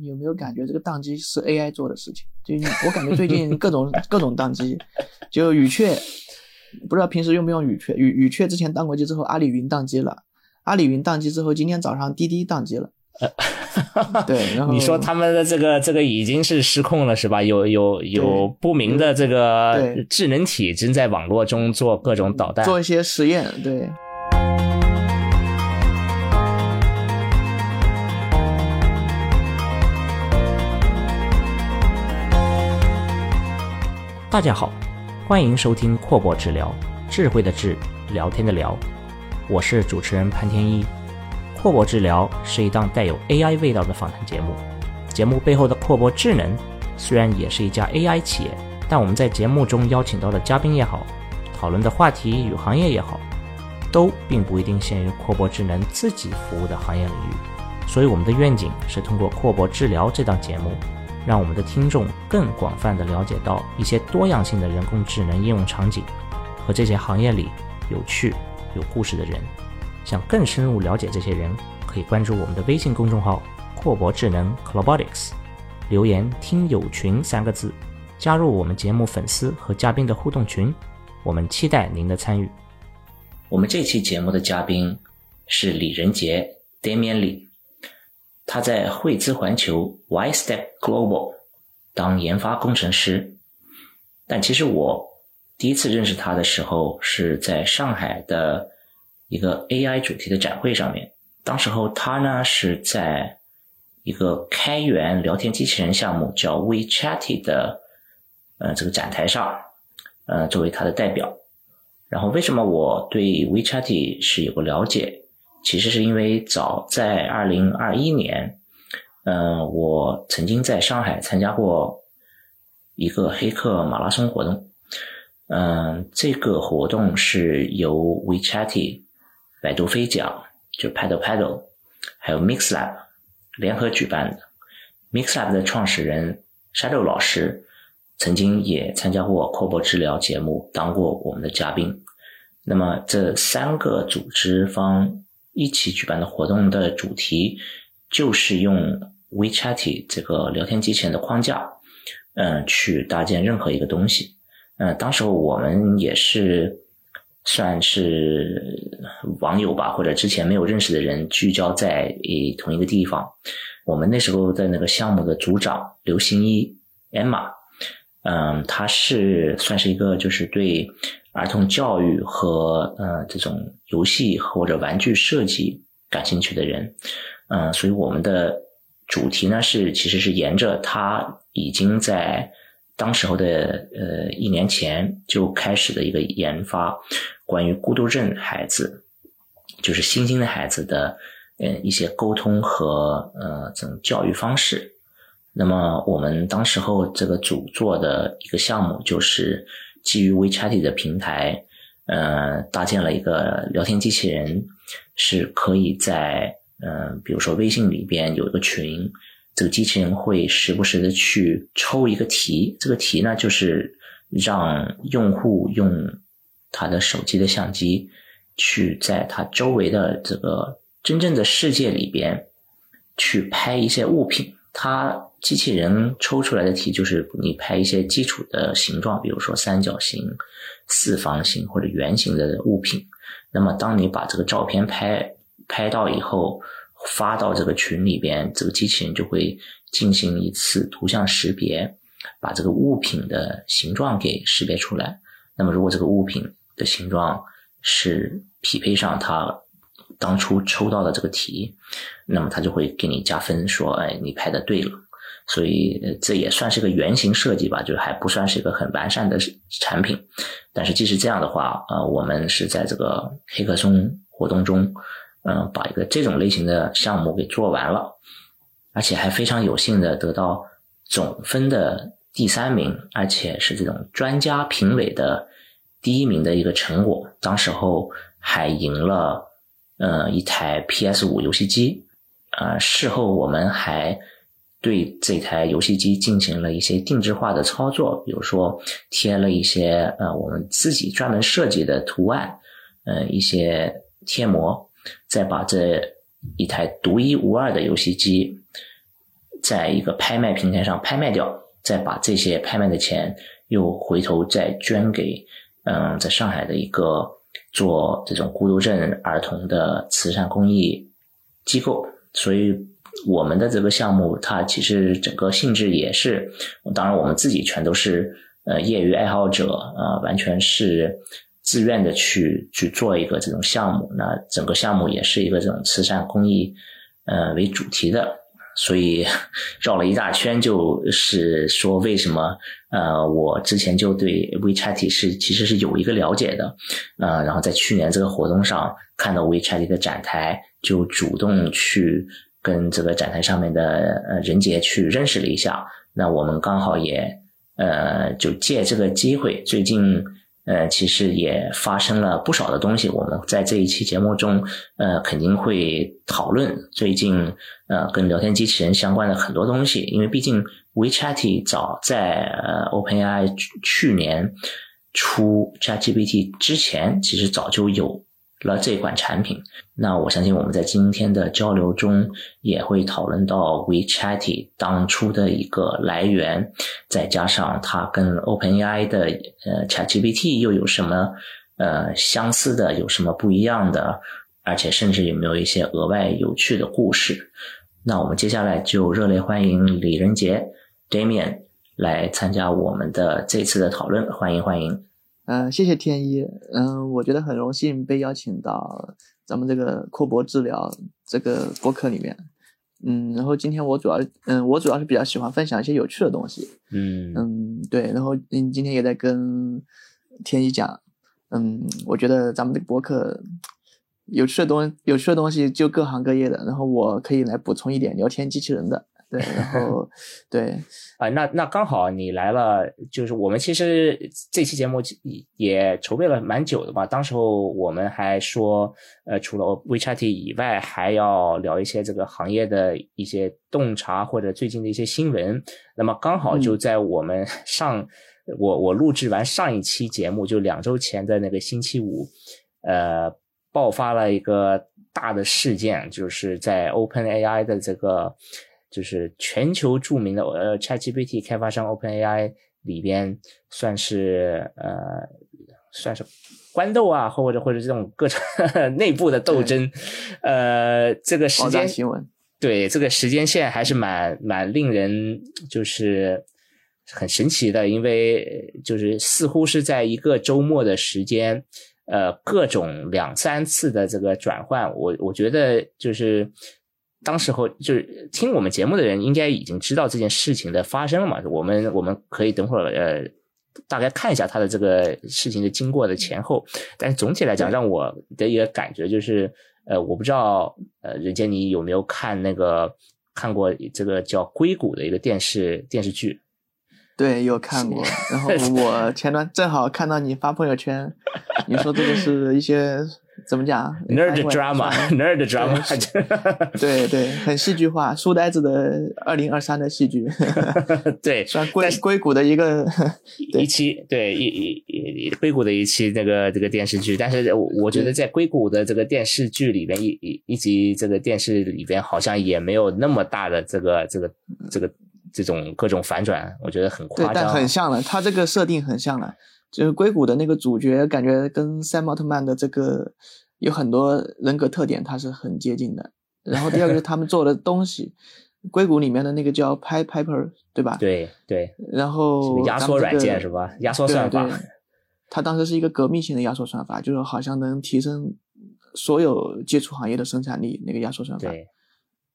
你有没有感觉这个宕机是 AI 做的事情？就我感觉最近各种 各种宕机，就语雀，不知道平时用不用语雀？语语雀之前宕过机之后，阿里云宕机了，阿里云宕机之后，今天早上滴滴宕机了。对，然后你说他们的这个这个已经是失控了是吧？有有有不明的这个智能体正在网络中做各种导弹，做一些实验，对。大家好，欢迎收听阔博治疗，智慧的智，聊天的聊，我是主持人潘天一。阔博治疗是一档带有 AI 味道的访谈节目，节目背后的阔博智能虽然也是一家 AI 企业，但我们在节目中邀请到的嘉宾也好，讨论的话题与行业也好，都并不一定限于阔博智能自己服务的行业领域。所以我们的愿景是通过阔博治疗这档节目。让我们的听众更广泛的了解到一些多样性的人工智能应用场景和这些行业里有趣、有故事的人。想更深入了解这些人，可以关注我们的微信公众号“阔博智能 （Clobotics）”，留言“听友群”三个字，加入我们节目粉丝和嘉宾的互动群。我们期待您的参与。我们这期节目的嘉宾是李仁杰 （Damian Lee）。他在汇资环球 YStep Global 当研发工程师，但其实我第一次认识他的时候是在上海的一个 AI 主题的展会上面。当时候他呢是在一个开源聊天机器人项目叫 WeChat 的呃这个展台上，呃作为他的代表。然后为什么我对 WeChat 是有个了解？其实是因为早在二零二一年，嗯，我曾经在上海参加过一个黑客马拉松活动，嗯，这个活动是由 WeChat、百度飞讲、就 Paddle Paddle，还有 MixLab 联合举办的。MixLab 的创始人 Shadow 老师曾经也参加过阔博治疗节目，当过我们的嘉宾。那么这三个组织方。一起举办的活动的主题就是用 WeChat 这个聊天机器人的框架，嗯，去搭建任何一个东西。嗯，当时候我们也是算是网友吧，或者之前没有认识的人聚焦在一同一个地方。我们那时候的那个项目的组长刘新一 Emma，嗯，他是算是一个就是对。儿童教育和呃这种游戏或者玩具设计感兴趣的人，嗯，所以我们的主题呢是其实是沿着他已经在当时候的呃一年前就开始的一个研发关于孤独症孩子，就是新兴的孩子的嗯一些沟通和呃这种教育方式。那么我们当时候这个组做的一个项目就是。基于 WeChat 的平台，呃，搭建了一个聊天机器人，是可以在，呃，比如说微信里边有一个群，这个机器人会时不时的去抽一个题，这个题呢就是让用户用他的手机的相机，去在他周围的这个真正的世界里边，去拍一些物品，它。机器人抽出来的题就是你拍一些基础的形状，比如说三角形、四方形或者圆形的物品。那么，当你把这个照片拍拍到以后，发到这个群里边，这个机器人就会进行一次图像识别，把这个物品的形状给识别出来。那么，如果这个物品的形状是匹配上它当初抽到的这个题，那么它就会给你加分，说：“哎，你拍的对了。”所以这也算是个原型设计吧，就还不算是一个很完善的产品。但是即使这样的话，呃，我们是在这个黑客松活动中，嗯，把一个这种类型的项目给做完了，而且还非常有幸的得到总分的第三名，而且是这种专家评委的第一名的一个成果。当时候还赢了呃一台 PS 五游戏机，呃，事后我们还。对这台游戏机进行了一些定制化的操作，比如说贴了一些呃我们自己专门设计的图案，呃一些贴膜，再把这一台独一无二的游戏机在一个拍卖平台上拍卖掉，再把这些拍卖的钱又回头再捐给嗯，在上海的一个做这种孤独症儿童的慈善公益机构。所以我们的这个项目，它其实整个性质也是，当然我们自己全都是呃业余爱好者啊，完全是。自愿的去去做一个这种项目，那整个项目也是一个这种慈善公益，呃为主题的，所以 绕了一大圈，就是说为什么呃我之前就对 WeChat 是其实是有一个了解的，呃然后在去年这个活动上看到 WeChat 的展台，就主动去跟这个展台上面的呃任杰去认识了一下，那我们刚好也呃就借这个机会，最近。呃，其实也发生了不少的东西。我们在这一期节目中，呃，肯定会讨论最近呃跟聊天机器人相关的很多东西。因为毕竟 WeChat 早在呃 OpenAI 去年出 ChatGPT 之前，其实早就有。了这款产品，那我相信我们在今天的交流中也会讨论到 WeChat 当初的一个来源，再加上它跟 OpenAI 的呃 ChatGPT 又有什么呃相似的，有什么不一样的，而且甚至有没有一些额外有趣的故事。那我们接下来就热烈欢迎李仁杰 Damian 来参加我们的这次的讨论，欢迎欢迎。嗯，谢谢天一。嗯，我觉得很荣幸被邀请到咱们这个阔博治疗这个播客里面。嗯，然后今天我主要，嗯，我主要是比较喜欢分享一些有趣的东西。嗯嗯，对。然后嗯，今天也在跟天一讲。嗯，我觉得咱们这个博客有趣的东有趣的东西就各行各业的，然后我可以来补充一点聊天机器人的。对，然后 对啊，那那刚好你来了，就是我们其实这期节目也筹备了蛮久的吧。当时候我们还说，呃，除了 WeChat 以外，还要聊一些这个行业的一些洞察或者最近的一些新闻。那么刚好就在我们 上我我录制完上一期节目，就两周前的那个星期五，呃，爆发了一个大的事件，就是在 OpenAI 的这个。就是全球著名的呃 ChatGPT 开发商 OpenAI 里边算是呃算是官斗啊，或者或者这种各种 内部的斗争，呃，这个时间新闻对这个时间线还是蛮蛮令人就是很神奇的，因为就是似乎是在一个周末的时间，呃，各种两三次的这个转换，我我觉得就是。当时候就是听我们节目的人应该已经知道这件事情的发生了嘛？我们我们可以等会儿呃大概看一下他的这个事情的经过的前后。但是总体来讲，让我的一个感觉就是呃，我不知道呃，任杰你有没有看那个看过这个叫《硅谷》的一个电视电视剧？对，有看过。然后我前段正好看到你发朋友圈，你说这个是一些。怎么讲？nerd drama，nerd drama，对。对，很戏剧化，书呆子的二零二三的戏剧，对，算硅硅谷的一个一期，对。一一硅谷的一期那个这个电视剧，但是我我觉得在硅谷的这个电视剧里边，一一一集这个电视里边好像也没有那么大的这个这个这个这种各种反转，我觉得很夸张，但很像了，它这个设定很像了。就是硅谷的那个主角，感觉跟赛奥特曼的这个有很多人格特点，它是很接近的。然后第二个是他们做的东西，硅谷里面的那个叫 Pi Piper，对吧？对对。然后压缩软件是吧？压缩算法。它当时是一个革命性的压缩算法，就是好像能提升所有接触行业的生产力。那个压缩算法。对。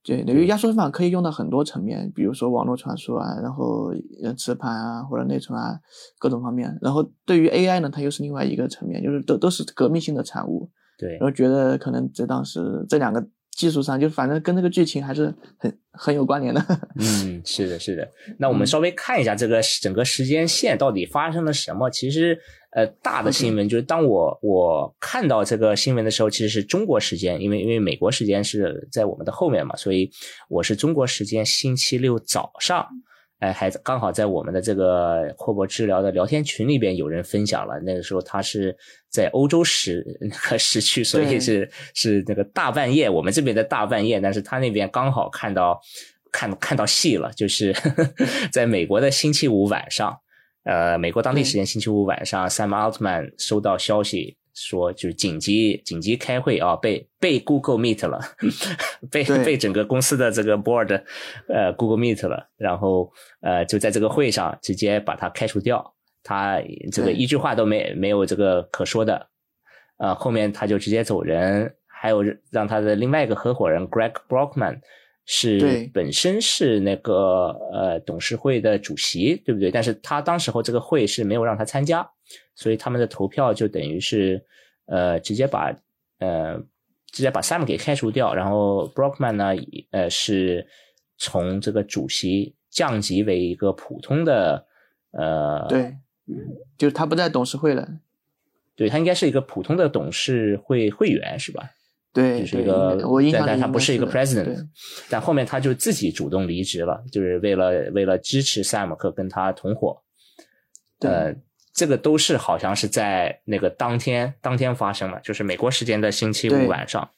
对，因为压缩算法可以用到很多层面，比如说网络传输啊，然后呃磁盘啊或者内存啊各种方面。然后对于 AI 呢，它又是另外一个层面，就是都都是革命性的产物。对，然后觉得可能在当时这两个技术上，就反正跟这个剧情还是很很有关联的。嗯，是的，是的。那我们稍微看一下这个整个时间线到底发生了什么。其实。呃，大的新闻就是当我我看到这个新闻的时候，其实是中国时间，因为因为美国时间是在我们的后面嘛，所以我是中国时间星期六早上，哎，还刚好在我们的这个阔博治疗的聊天群里边有人分享了，那个时候他是在欧洲时那个时区，所以是是那个大半夜，我们这边的大半夜，但是他那边刚好看到。看看到戏了，就是 在美国的星期五晚上，呃，美国当地时间星期五晚上，Sam Altman 收到消息说，就是紧急紧急开会啊，被被 Google Meet 了，被被整个公司的这个 board 呃 Google Meet 了，然后呃就在这个会上直接把他开除掉，他这个一句话都没没有这个可说的，呃，后面他就直接走人。还有让他的另外一个合伙人 Greg Brockman 是本身是那个呃董事会的主席，对不对？但是他当时候这个会是没有让他参加，所以他们的投票就等于是呃直接把呃直接把 Sam 给开除掉，然后 Brockman 呢呃是从这个主席降级为一个普通的呃对，就是他不在董事会了，对他应该是一个普通的董事会会员是吧？对，就是一个，但但他不是一个 president，但后面他就自己主动离职了，就是为了为了支持塞姆克跟他同伙。呃，这个都是好像是在那个当天当天发生的，就是美国时间的星期五晚上，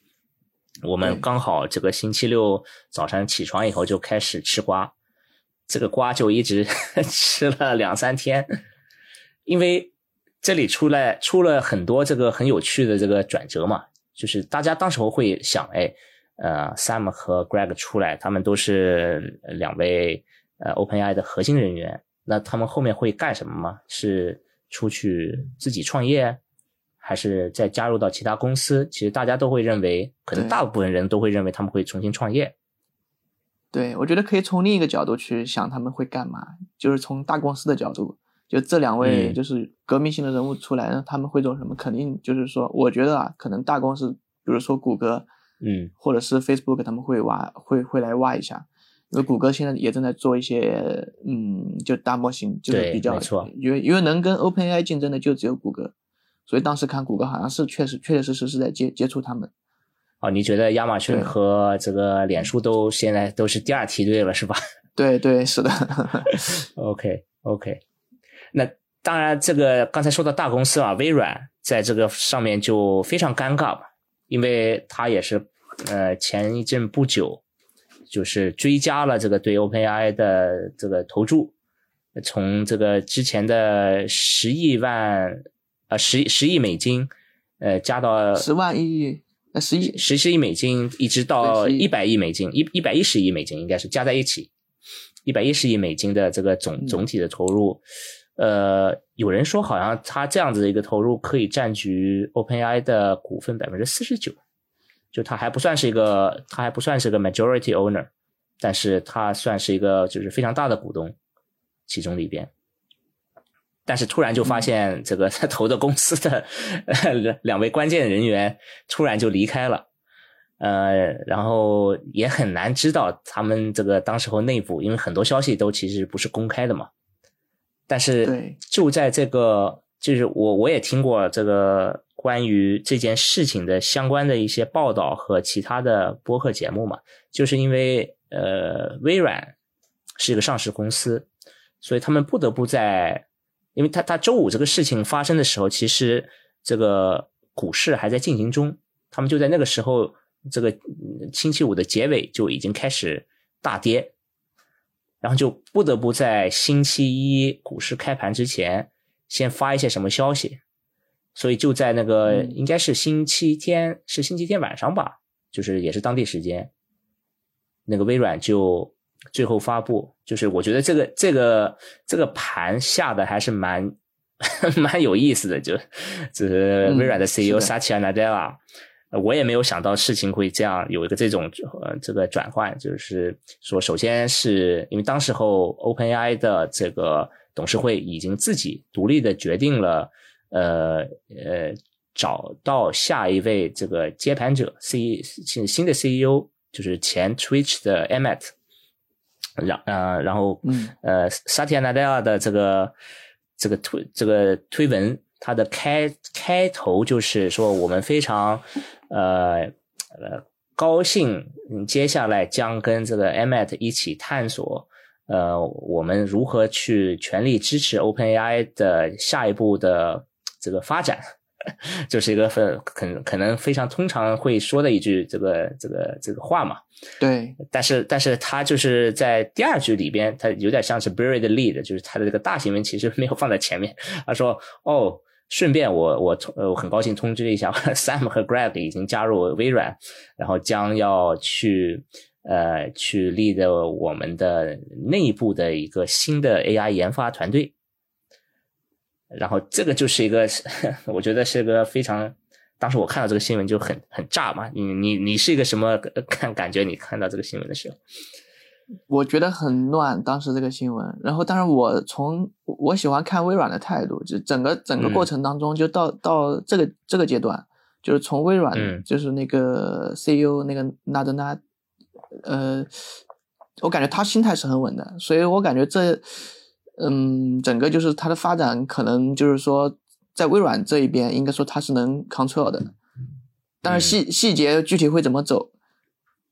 我们刚好这个星期六早上起床以后就开始吃瓜，这个瓜就一直 吃了两三天，因为这里出来出了很多这个很有趣的这个转折嘛。就是大家当时候会想，哎，呃，Sam 和 Greg 出来，他们都是两位呃 OpenAI 的核心人员，那他们后面会干什么吗？是出去自己创业，还是再加入到其他公司？其实大家都会认为，可能大部分人都会认为他们会重新创业。对，我觉得可以从另一个角度去想他们会干嘛，就是从大公司的角度。就这两位就是革命性的人物出来，那他们会做什么？肯定就是说，我觉得啊，可能大公司，比如说谷歌，嗯，或者是 Facebook，他们会挖，会会来挖一下，因为谷歌现在也正在做一些，嗯，就大模型，就是比较，因为因为能跟 OpenAI 竞争的就只有谷歌，所以当时看谷歌好像是确实确确实实是在接接触他们。哦，你觉得亚马逊和这个脸书都现在都是第二梯队了，是吧？对对，是的。OK OK。那当然，这个刚才说到大公司啊，微软在这个上面就非常尴尬嘛，因为它也是呃前一阵不久就是追加了这个对 OpenAI 的这个投注，从这个之前的十亿万啊十十亿美金呃加到十万亿呃十亿十十亿美金，一直到一百亿美金一一百一十亿美金应该是加在一起。一百一十亿美金的这个总总体的投入。呃，有人说好像他这样子的一个投入可以占据 OpenAI 的股份百分之四十九，就他还不算是一个，他还不算是个 majority owner，但是他算是一个就是非常大的股东，其中里边。但是突然就发现这个他投的公司的 两位关键人员突然就离开了，呃，然后也很难知道他们这个当时候内部，因为很多消息都其实不是公开的嘛。但是就在这个，就是我我也听过这个关于这件事情的相关的一些报道和其他的播客节目嘛，就是因为呃微软是一个上市公司，所以他们不得不在，因为他他周五这个事情发生的时候，其实这个股市还在进行中，他们就在那个时候，这个星期五的结尾就已经开始大跌。然后就不得不在星期一股市开盘之前，先发一些什么消息，所以就在那个应该是星期天，是星期天晚上吧，就是也是当地时间，那个微软就最后发布，就是我觉得这个这个这个盘下的还是蛮 蛮有意思的，就就是微软的 CEO Satya Nadella。我也没有想到事情会这样有一个这种呃这个转换，就是说，首先是因为当时候 OpenAI 的这个董事会已经自己独立的决定了，呃呃，找到下一位这个接盘者，C 新新的 CEO 就是前 Twitch 的 Emmett，然呃然后呃 Satya Nadella 的这个这个推这个推文。它的开开头就是说，我们非常，呃呃高兴，接下来将跟这个 Emmet 一起探索，呃，我们如何去全力支持 OpenAI 的下一步的这个发展。就是一个很可可能非常通常会说的一句这个这个这个话嘛。对，但是但是他就是在第二句里边，他有点像是 buried lead，就是他的这个大新闻其实没有放在前面。他说：“哦，顺便我我呃我很高兴通知一下，Sam 和 Greg 已经加入微软，然后将要去呃去立的我们的内部的一个新的 AI 研发团队。”然后这个就是一个，我觉得是个非常。当时我看到这个新闻就很很炸嘛。你你你是一个什么看感觉？你看到这个新闻的时候，我觉得很乱。当时这个新闻，然后但是我从我喜欢看微软的态度，就整个整个过程当中，就到到这个这个阶段，就是从微软就是那个 CEO 那个纳德纳，呃，我感觉他心态是很稳的，所以我感觉这。嗯，整个就是它的发展，可能就是说，在微软这一边，应该说它是能 control 的，但是细细节具体会怎么走，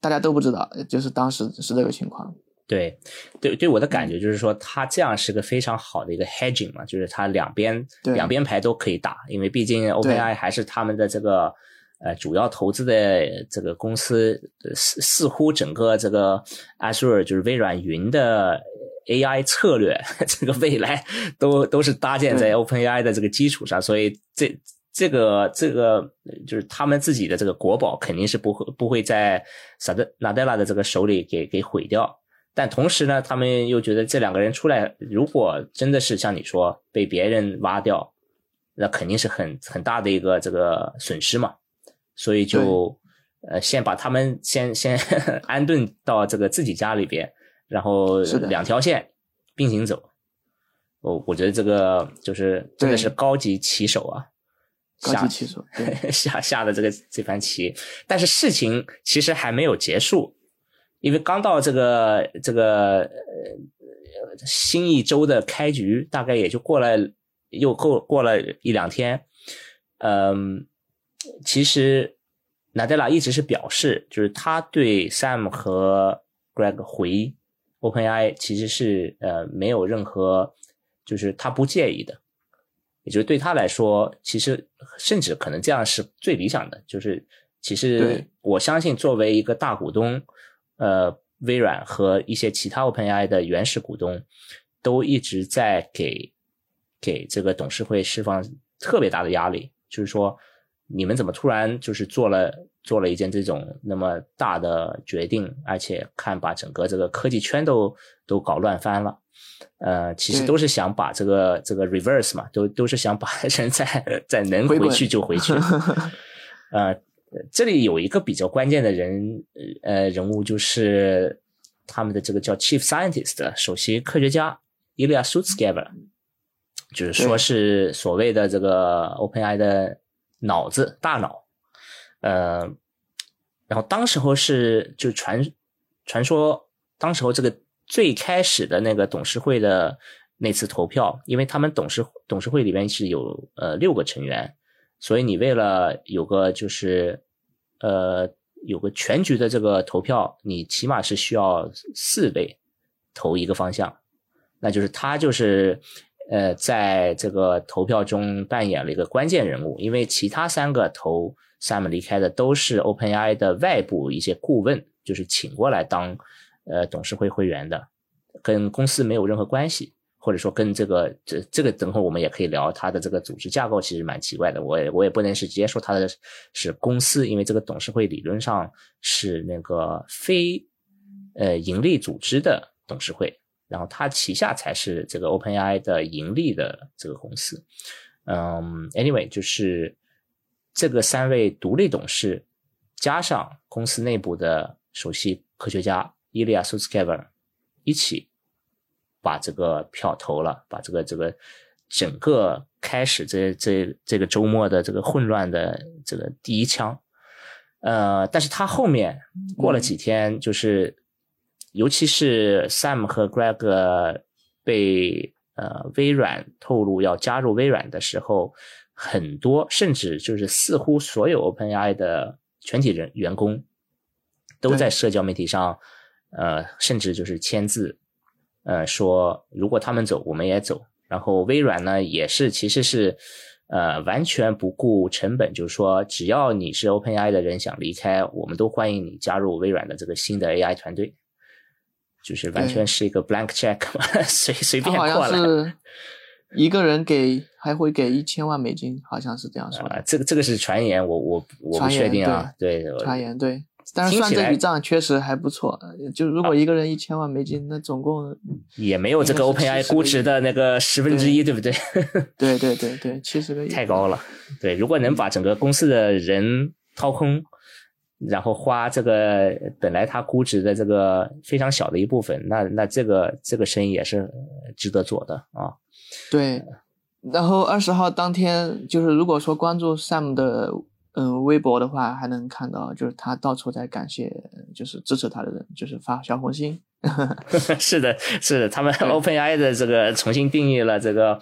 大家都不知道。就是当时是这个情况。对，对，对我的感觉就是说，它这样是个非常好的一个 hedging 嘛，就是它两边两边牌都可以打，因为毕竟 OpenAI 还是他们的这个呃主要投资的这个公司，似似乎整个这个 Azure 就是微软云的。AI 策略 这个未来都都是搭建在 OpenAI 的这个基础上，所以这这个这个就是他们自己的这个国宝肯定是不会不会在萨德纳德拉的这个手里给给毁掉。但同时呢，他们又觉得这两个人出来，如果真的是像你说被别人挖掉，那肯定是很很大的一个这个损失嘛。所以就呃先把他们先先 安顿到这个自己家里边。然后两条线并行走，我我觉得这个就是真的是高级棋手啊，高级棋手下 下的这个这盘棋。但是事情其实还没有结束，因为刚到这个这个呃新一周的开局，大概也就过了又过过了一两天。嗯，其实纳德拉一直是表示，就是他对 Sam 和 Greg 回。OpenAI 其实是呃没有任何，就是他不介意的，也就是对他来说，其实甚至可能这样是最理想的。就是其实我相信，作为一个大股东，呃，微软和一些其他 OpenAI 的原始股东，都一直在给给这个董事会释放特别大的压力，就是说你们怎么突然就是做了。做了一件这种那么大的决定，而且看把整个这个科技圈都都搞乱翻了，呃，其实都是想把这个这个 reverse 嘛，都都是想把 人在在能回去就回去。呃，这里有一个比较关键的人，呃，人物就是他们的这个叫 chief scientist 首席科学家 Ilya Sutskever，就是说是所谓的这个 OpenAI 的脑子大脑。呃，然后当时候是就传传说，当时候这个最开始的那个董事会的那次投票，因为他们董事董事会里面是有呃六个成员，所以你为了有个就是呃有个全局的这个投票，你起码是需要四位投一个方向，那就是他就是呃在这个投票中扮演了一个关键人物，因为其他三个投。Sam 离开的都是 OpenAI 的外部一些顾问，就是请过来当呃董事会会员的，跟公司没有任何关系，或者说跟这个这这个等会我们也可以聊他的这个组织架构其实蛮奇怪的，我也我也不能是直接说他的是公司，因为这个董事会理论上是那个非呃盈利组织的董事会，然后他旗下才是这个 OpenAI 的盈利的这个公司，嗯，Anyway 就是。这个三位独立董事，加上公司内部的首席科学家伊利亚苏斯盖尔，一起把这个票投了，把这个这个整个开始这这这个周末的这个混乱的这个第一枪。呃，但是他后面过了几天，就是尤其是 Sam 和 Greg 被呃微软透露要加入微软的时候。很多，甚至就是似乎所有 OpenAI 的全体人员工都在社交媒体上，呃，甚至就是签字，呃，说如果他们走，我们也走。然后微软呢，也是其实是，呃，完全不顾成本，就是说，只要你是 OpenAI 的人想离开，我们都欢迎你加入微软的这个新的 AI 团队，就是完全是一个 blank check，随随便过来。一个人给还会给一千万美金，好像是这样说。啊，这个这个是传言，我我我不确定啊。对，传言对。但是算这笔账确实还不错。就如果一个人一千万美金，那总共也没有这个 OpenAI 估值的那个十分之一，对不对？对对对对，七十个亿太高了。对，如果能把整个公司的人掏空，然后花这个本来他估值的这个非常小的一部分，那那这个这个生意也是值得做的啊。对，然后二十号当天，就是如果说关注 Sam 的嗯微博的话，还能看到，就是他到处在感谢，就是支持他的人，就是发小红心。是的，是的，他们 OpenAI 的这个重新定义了这个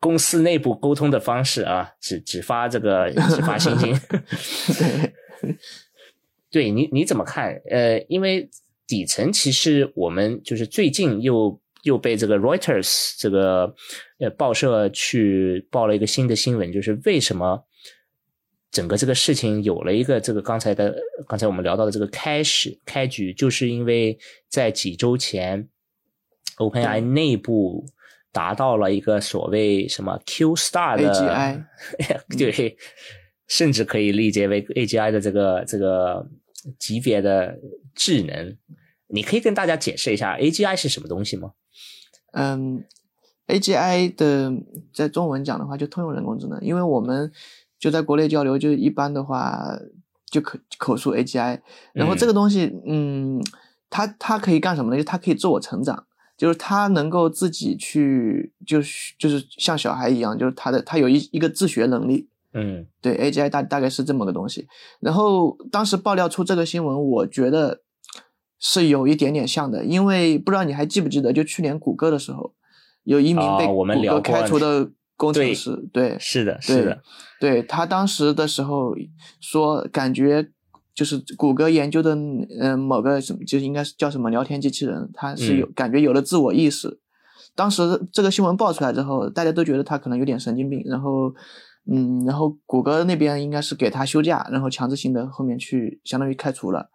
公司内部沟通的方式啊，只只发这个只发星星。对，对你你怎么看？呃，因为底层其实我们就是最近又。又被这个 Reuters 这个呃报社去报了一个新的新闻，就是为什么整个这个事情有了一个这个刚才的刚才我们聊到的这个开始开局，就是因为在几周前，OpenAI 内部达到了一个所谓什么 Q Star 的 AGI，对，甚至可以理解为 AGI 的这个这个级别的智能。你可以跟大家解释一下 AGI 是什么东西吗？嗯，AGI 的在中文讲的话就通用人工智能，因为我们就在国内交流，就一般的话就可口述 AGI。然后这个东西，嗯，它它可以干什么呢？就它可以自我成长，就是它能够自己去，就是就是像小孩一样，就是它的它有一一个自学能力。嗯，对，AGI 大大概是这么个东西。然后当时爆料出这个新闻，我觉得。是有一点点像的，因为不知道你还记不记得，就去年谷歌的时候，有一名被谷歌开除的工程师，对，是的，是的，对他当时的时候说，感觉就是谷歌研究的，嗯，某个什么，就应该是叫什么聊天机器人，他是有感觉有了自我意识。当时这个新闻爆出来之后，大家都觉得他可能有点神经病，然后，嗯，然后谷歌那边应该是给他休假，然后强制性的后面去相当于开除了。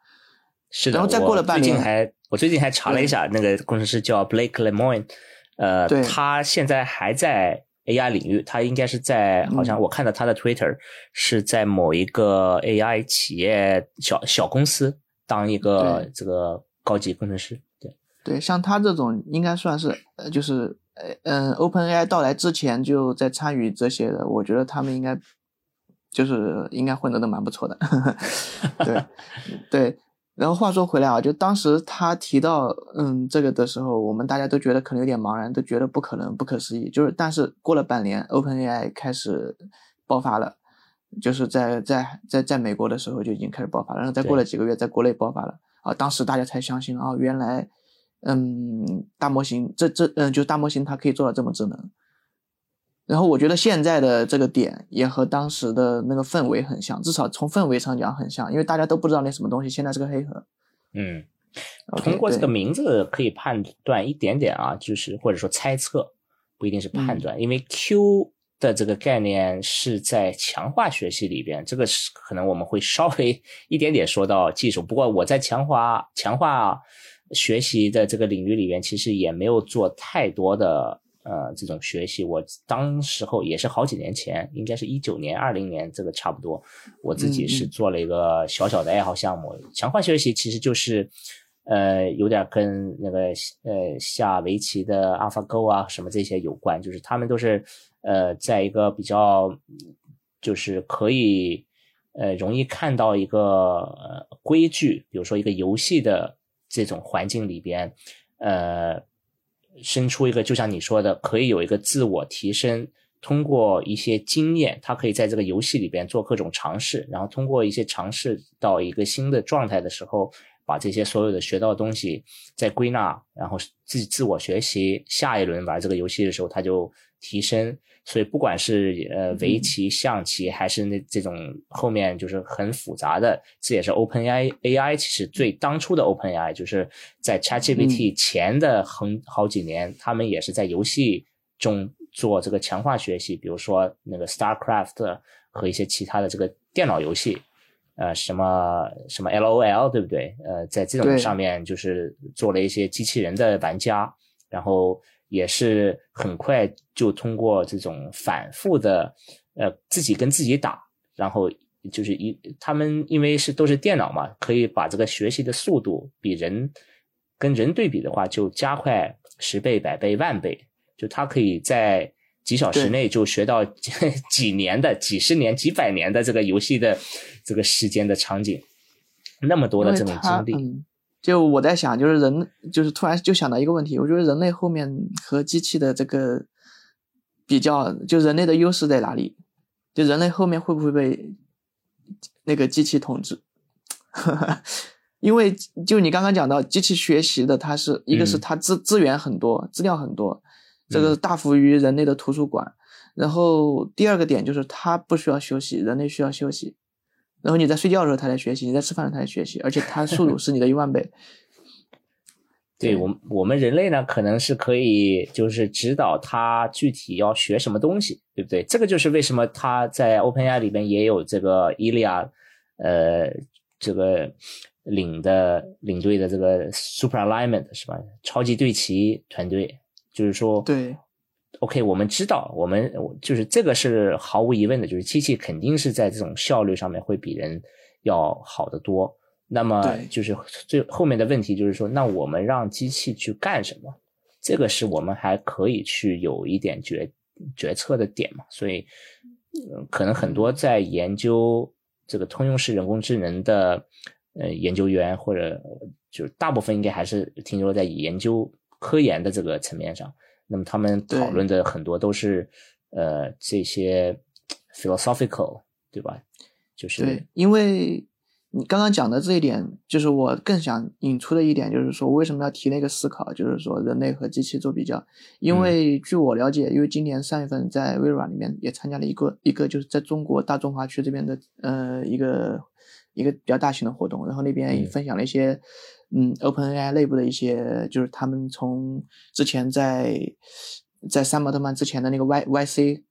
是的，然后再过了半年，最近还我最近还查了一下，那个工程师叫 Blake Lemoine，呃，他现在还在 AI 领域，他应该是在，好像我看到他的 Twitter 是在某一个 AI 企业小小公司当一个这个高级工程师。对对，像他这种应该算是呃，就是呃嗯，OpenAI 到来之前就在参与这些的，我觉得他们应该就是应该混得都蛮不错的。对 对。然后话说回来啊，就当时他提到嗯这个的时候，我们大家都觉得可能有点茫然，都觉得不可能、不可思议。就是但是过了半年，OpenAI 开始爆发了，就是在在在在美国的时候就已经开始爆发了，然后再过了几个月，在国内爆发了啊，当时大家才相信啊，原来嗯大模型这这嗯就大模型它可以做到这么智能。然后我觉得现在的这个点也和当时的那个氛围很像，至少从氛围上讲很像，因为大家都不知道那什么东西，现在是个黑盒。嗯，通过这个名字可以判断一点点啊，就是或者说猜测，不一定是判断，因为 Q 的这个概念是在强化学习里边，这个是可能我们会稍微一点点说到技术。不过我在强化强化学习的这个领域里边，其实也没有做太多的。呃，这种学习，我当时候也是好几年前，应该是一九年、二零年，这个差不多。我自己是做了一个小小的爱好项目，强化学习其实就是，呃，有点跟那个呃下围棋的 AlphaGo 啊什么这些有关，就是他们都是呃在一个比较就是可以呃容易看到一个呃规矩，比如说一个游戏的这种环境里边，呃。生出一个，就像你说的，可以有一个自我提升，通过一些经验，他可以在这个游戏里边做各种尝试，然后通过一些尝试到一个新的状态的时候，把这些所有的学到的东西再归纳，然后自己自我学习，下一轮玩这个游戏的时候，他就提升。所以，不管是呃围棋、象棋，还是那这种后面就是很复杂的，这也是 OpenAI AI 其实最当初的 OpenAI，就是在 ChatGPT 前的很好几年，他们也是在游戏中做这个强化学习，比如说那个 StarCraft 和一些其他的这个电脑游戏，呃，什么什么 LOL，对不对？呃，在这种上面就是做了一些机器人的玩家，然后也是很快就通过这种反复的呃自己跟自己打，然后就是一他们因为是都是电脑嘛，可以把这个学习的速度比人跟人对比的话就加快十倍、百倍、万倍，就他可以在几小时内就学到 几年的、几十年、几百年的这个游戏的这个时间的场景，那么多的这种经历，嗯，就我在想，就是人，就是突然就想到一个问题，我觉得人类后面和机器的这个比较，就人类的优势在哪里？就人类后面会不会被那个机器统治？因为就你刚刚讲到，机器学习的，它是一个是嗯它资资源很多，资料很多，这个嗯大幅于人类的图书馆。然后第二个点就是它不需要休息，人类需要休息。然后你在睡觉的时候他在学习，你在吃饭的时候它在学习，而且它速度是你的一万倍。对我们我们人类呢，可能是可以就是指导他具体要学什么东西，对不对？这个就是为什么他在 OpenAI 里边也有这个伊利亚，呃，这个领的领队的这个 Super Alignment 是吧？超级对齐团队，就是说，对，OK，我们知道，我们就是这个是毫无疑问的，就是机器肯定是在这种效率上面会比人要好得多。那么就是最后面的问题就是说，那我们让机器去干什么？这个是我们还可以去有一点决决策的点嘛。所以，呃可能很多在研究这个通用式人工智能的呃研究员或者就是大部分应该还是停留在研究科研的这个层面上。那么他们讨论的很多都是呃这些 philosophical，对吧？就是对，因为你刚刚讲的这一点，就是我更想引出的一点，就是说为什么要提那个思考，就是说人类和机器做比较。因为据我了解，因为今年三月份在微软里面也参加了一个一个就是在中国大中华区这边的呃一个一个比较大型的活动，然后那边也嗯。分享了一些嗯 OpenAI 内部的一些，就是他们从之前在在三毛特曼之前的那个 Y YC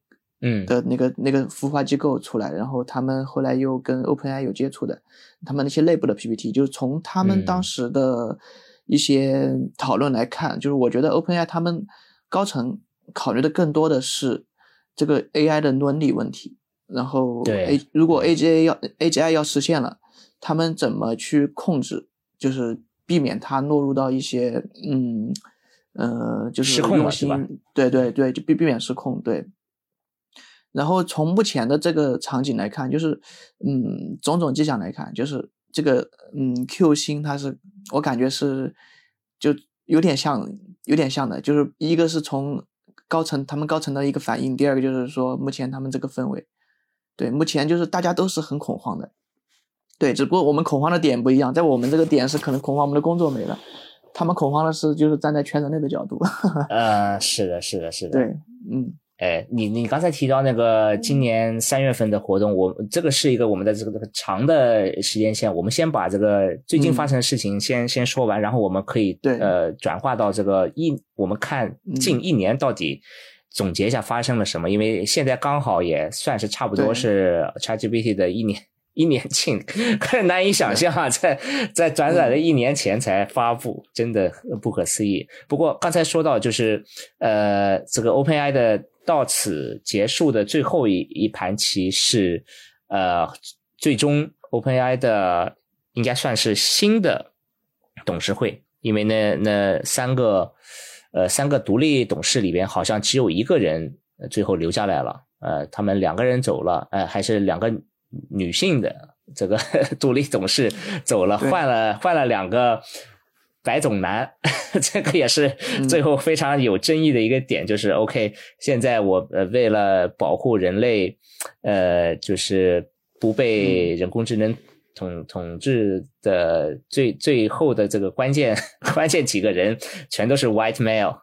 嗯。的那个那个孵化机构出来，然后他们后来又跟 OpenAI 有接触的，他们那些内部的 PPT，就是从他们当嗯。时的一些讨论来看，就是我觉得 OpenAI 他们高层考虑的更多的是这个 AI 的伦理问题，然后对 A 如果 AGI 要 AGI 要实现了，他们怎么去控制，就是避免它落入到一些嗯呃就是失控了用是吧心，对？对对，就避避免失控，对。然后从目前的这个场景来看，就是嗯，种种迹象来看，就是这个嗯 Q 星它是我感觉是就有点像有点像的，就是一个是从高层他们高层的一个反应，第二个就是说目前他们这个氛围，对，目前就是大家都是很恐慌的，对，只不过我们恐慌的点不一样，在我们这个点是可能恐慌我们的工作没了，他们恐慌的是就是站在全人类的角度，呃，是的，是的，是的，对，嗯。哎，你你刚才提到那个今年三月份的活动，我这个是一个我们的这个这个长的时间线，我们先把这个最近发生的事情先、先说完，然后我们可以对。呃转化到这个一，我们看近一年到底总结一下发生了什么，因为现在刚好也算是差不多是 ChatGPT 的一年。一年庆，很难以想象啊，在在短短的一年前才发布，真的不可思议。不过刚才说到，就是呃，这个 OpenAI 的到此结束的最后一一盘棋是呃，最终 OpenAI 的应该算是新的董事会，因为那那三个呃三个独立董事里边，好像只有一个人呃最后留下来了，呃，他们两个人走了，呃，还是两个女性的这个 独立董事走了，换了换了两个白种男，这个也是最后非常有争议的一个点，就是 OK，现在我呃为了保护人类，呃，就是不被人工智能统统治的最最后的这个关键 关键几个人，全都是 white male，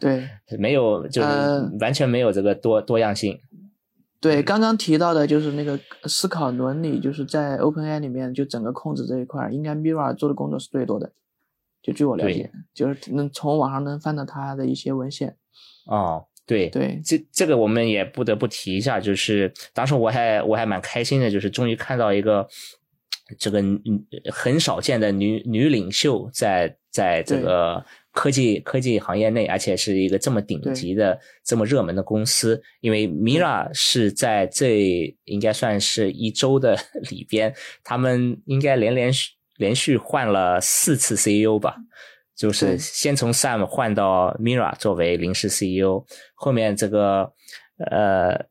对 没有就是呃完全没有这个多多样性。对，刚刚提到的就是那个思考伦理，就是在 OpenAI 里面，就整个控制这一块儿，应该 Mira 做的工作是最多的。就据我了解，就是能从网上能翻到他的一些文献。哦，对对，这这个我们也不得不提一下，就是当时我还我还蛮开心的，就是终于看到一个这个很少见的女女领袖在在这个科技科技行业内，而且是一个这么顶级的、这么热门的公司。因为 Mira 是在这应该算是一周的 里边，他们应该连连续连续换了四次 CEO 吧。就是先从 Sam 换到 Mira 作为临时 CEO，后面这个呃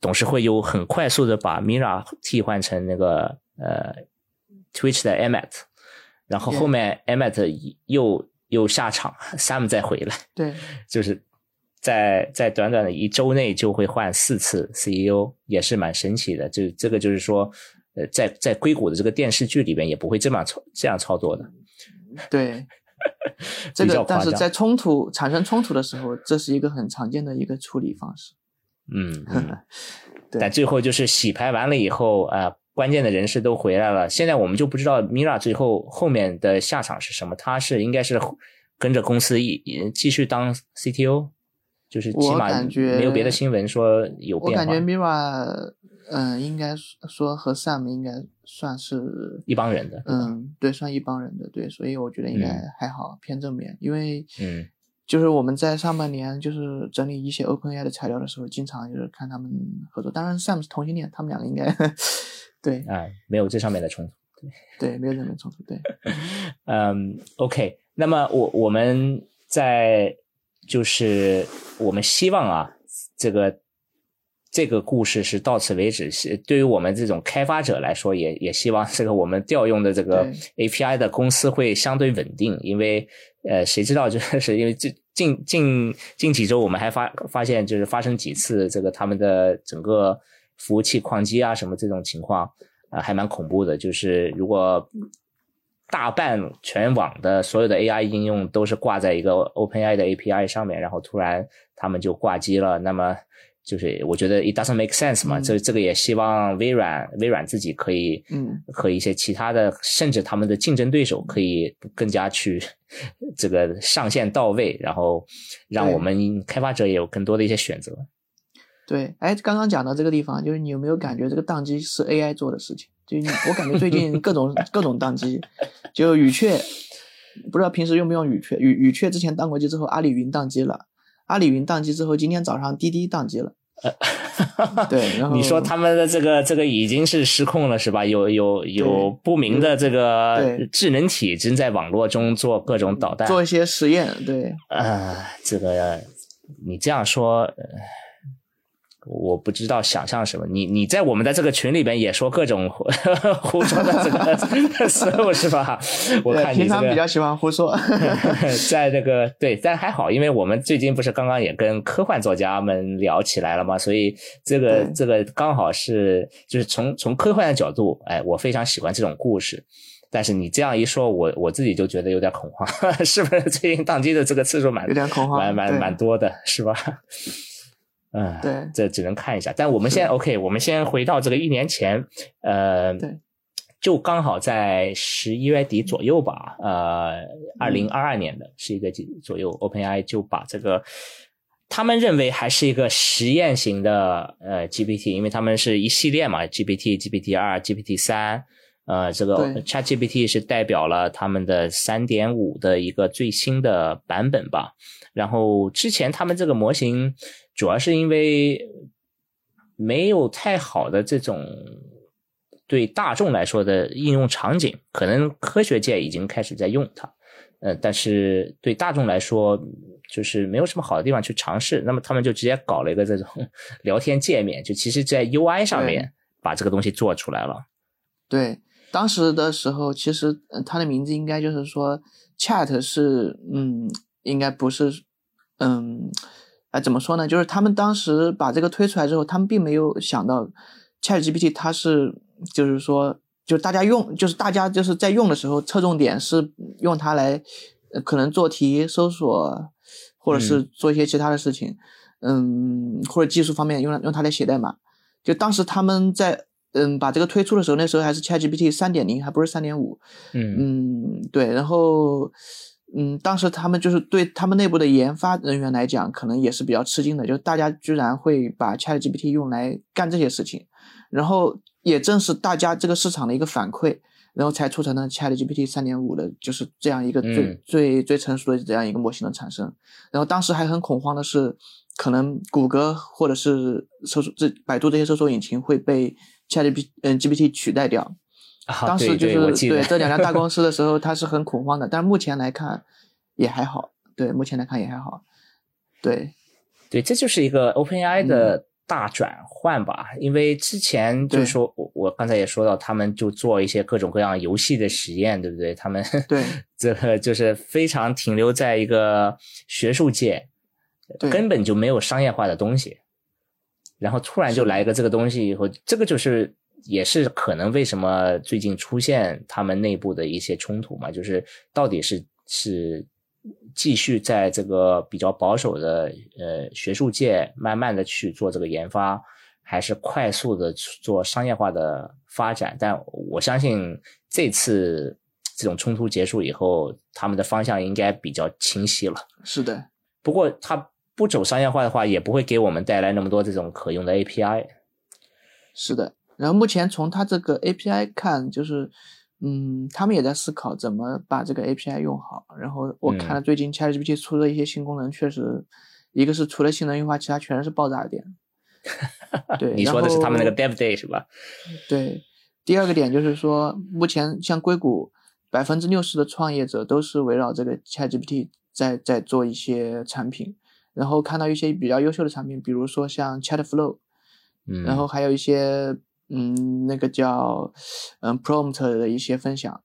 董事会又很快速的把 Mira 替换成那个呃 Twitch 的 Emmet，然后后面 Emmet 又又下场，Sam 再回来，对，就是在在短短的一周内就会换四次 CEO，也是蛮神奇的。就这个就是说，呃，在在硅谷的这个电视剧里边也不会这么操这样操作的，对。这个，但是在冲突产生冲突的时候，这是一个很常见的一个处理方式。嗯，对但最后就是洗牌完了以后，啊，关键的人士都回来了。现在我们就不知道 Mira 最后后面的下场是什么。他是应该是跟着公司一继续当 CTO，就是起码没有别的新闻说有变化。我感觉 Mira。嗯，应该说和 Sam 应该算是一帮人的。嗯，对，算一帮人的，对，所以我觉得应该还好，偏正面。因为，嗯，就是我们在上半年就是整理一些 OpenAI 的材料的时候，经常就是看他们合作。当然，Sam 是同性恋，他们两个应该 对，哎，没有这上面的冲突，对，对，没有这上面冲突，对。嗯，OK，那么我我们在就是我们希望啊，这个。这个故事是到此为止。是对于我们这种开发者来说，也也希望这个我们调用的这个 API 的公司会相对稳定。因为呃，谁知道就是因为近近近近几周，我们还发发现就是发生几次这个他们的整个服务器矿机啊什么这种情况啊，还蛮恐怖的。就是如果大半全网的所有的 AI 应用都是挂在一个 OpenAI 的 API 上面，然后突然他们就挂机了，那么。就是我觉得 it doesn't make sense 嘛，这这个也希望微软微软自己可以，嗯，和一些其他的，甚至他们的竞争对手可以更加去这个上线到位，然后让我们开发者也有更多的一些选择。对，哎，刚刚讲到这个地方，就是你有没有感觉这个宕机是 AI 做的事情？就我感觉最近各种 各种宕机，就语雀，不知道平时用不用语雀，语语雀之前宕过机之后，阿里云宕机了。阿里云宕机之后，今天早上滴滴宕机了。对，然后你说他们的这个这个已经是失控了，是吧？有有有不明的这个智能体正在网络中做各种导弹，做一些实验。对，呃，这个你这样说。我不知道想象什么，你你在我们的这个群里边也说各种胡说的这个思路是吧？我看你平常比较喜欢胡说，在这个对，但还好，因为我们最近不是刚刚也跟科幻作家们聊起来了嘛，所以这个这个刚好是就是从从科幻的角度，哎，我非常喜欢这种故事。但是你这样一说，我我自己就觉得有点恐慌，是不是最近宕机的这个次数蛮有点恐慌，蛮蛮蛮多的，是吧？嗯，对，这只能看一下。但我们先 OK，我们先回到这个一年前，呃，对，就刚好在十一月底左右吧，呃，二零二二年的是一月底左右，OpenAI 就把这个他们认为还是一个实验型的呃 GPT，因为他们是一系列嘛，GPT、GPT 二、GPT 三，呃，这个 ChatGPT 是代表了他们的三点五的一个最新的版本吧。然后之前他们这个模型。主要是因为没有太好的这种对大众来说的应用场景，可能科学界已经开始在用它，呃，但是对大众来说就是没有什么好的地方去尝试，那么他们就直接搞了一个这种 聊天界面，就其实在 UI 上面把这个东西做出来了。对，当时的时候，其实它的名字应该就是说 Chat 是，嗯，应该不是，嗯。怎么说呢？就是他们当时把这个推出来之后，他们并没有想到，ChatGPT 它是，就是说，就是大家用，就是大家就是在用的时候，侧重点是用它来，可能做题、搜索，或者是做一些其他的事情，嗯，或者技术方面用用它来写代码。就当时他们在，嗯，把这个推出的时候，那时候还是 ChatGPT 三点零，还不是三点五。嗯嗯，对，然后。嗯，当时他们就是对他们内部的研发人员来讲，可能也是比较吃惊的，就大家居然会把 ChatGPT 用来干这些事情，然后也正是大家这个市场的一个反馈，然后才促成了 ChatGPT 三点五的就是这样一个最、嗯最最成熟的这样一个模型的产生。然后当时还很恐慌的是，可能谷歌或者是搜索这百度这些搜索引擎会被 ChatGPT 嗯 GPT 取代掉。啊，当时就是对这两家大公司的时候，他是很恐慌的，但目前来看也还好。对，目前来看也还好。对，对，这就是一个 OpenAI 嗯的大转换吧。因为之前就是说，我我刚才也说到，他们就做一些各种各样游戏的实验，对不对？他们对 这个就是非常停留在一个学术界，根本就没有商业化的东西。然后突然就来一个这个东西以后，这个就是也是可能为什么最近出现他们内部的一些冲突嘛，就是到底是是继续在这个比较保守的呃学术界慢慢的去做这个研发，还是快速的做商业化的发展？但我相信这次这种冲突结束以后，他们的方向应该比较清晰了。是的，不过他不走商业化的话，也不会给我们带来那么多这种可用的 API。是的。然后目前从它这个 API 看，就是嗯，他们也在思考怎么把这个 API 用好。然后我看了最近 ChatGPT 出的一些新功能，确实一个是除了性能优化，其他全是爆炸点。对，你说的是他们那个 Dev Day 是吧？对，第二个点就是说，目前像硅谷百分之六十的创业者都是围绕这个 ChatGPT 在在做一些产品，然后看到一些比较优秀的产品，比如说像 ChatFlow，嗯，然后还有一些嗯那个叫嗯 Prompt 的一些分享。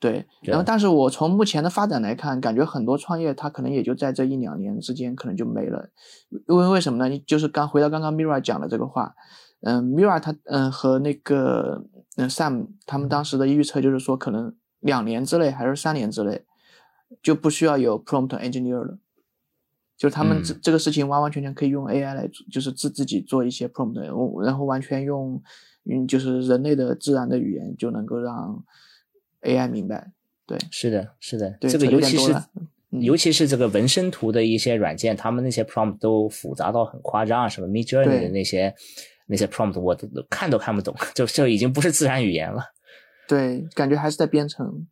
对，然后但是我从目前的发展来看，感觉很多创业它可能也就在这一两年之间可能就没了，因为为什么呢？就是刚回到刚刚 Mira 讲的这个话，嗯，Mira 他嗯和那个嗯 Sam 他们当时的预测就是说，可能两年之内还是三年之内就不需要有 prompt engineer 了，就是他们这、嗯这个事情完完全全可以用 AI 来做，就是自自己做一些 prompt，然后完全用嗯就是人类的自然的语言就能够让 AI 明白。对是的，是的，对，这个有尤其是尤其是这个纹身图的一些软件，他们那些 prompt 都复杂到很夸张，什么 Mid Journey 的那些那些 prompt 我都都看都看不懂，就就已经不是自然语言了。对，感觉还是在编程。